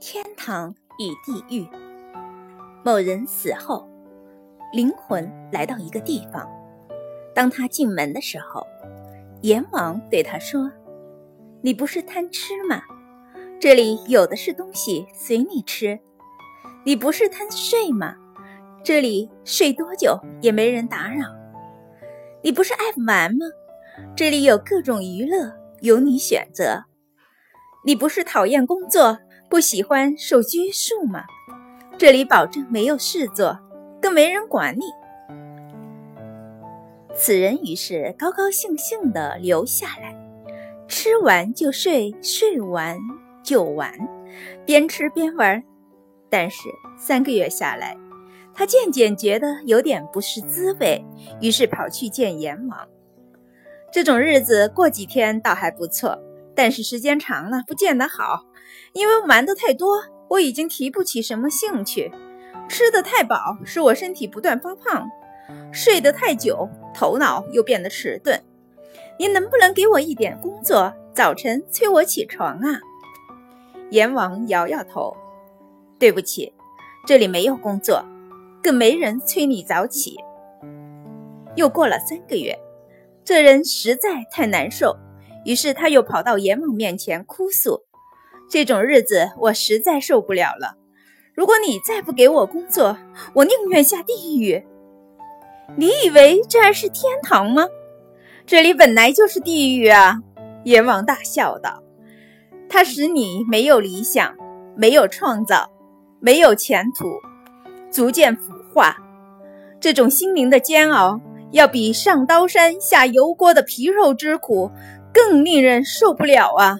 天堂与地狱。某人死后，灵魂来到一个地方。当他进门的时候，阎王对他说：“你不是贪吃吗？这里有的是东西，随你吃。你不是贪睡吗？这里睡多久也没人打扰。你不是爱玩吗？这里有各种娱乐，由你选择。你不是讨厌工作？”不喜欢受拘束吗？这里保证没有事做，更没人管你。此人于是高高兴兴地留下来，吃完就睡，睡完就玩，边吃边玩。但是三个月下来，他渐渐觉得有点不是滋味，于是跑去见阎王。这种日子过几天倒还不错。但是时间长了不见得好，因为玩的太多，我已经提不起什么兴趣；吃的太饱，使我身体不断发胖；睡得太久，头脑又变得迟钝。您能不能给我一点工作，早晨催我起床啊？阎王摇摇头，对不起，这里没有工作，更没人催你早起。又过了三个月，这人实在太难受。于是他又跑到阎王面前哭诉：“这种日子我实在受不了了。如果你再不给我工作，我宁愿下地狱。你以为这儿是天堂吗？这里本来就是地狱啊！”阎王大笑道：“它使你没有理想，没有创造，没有前途，逐渐腐化。这种心灵的煎熬，要比上刀山下油锅的皮肉之苦。”更令人受不了啊！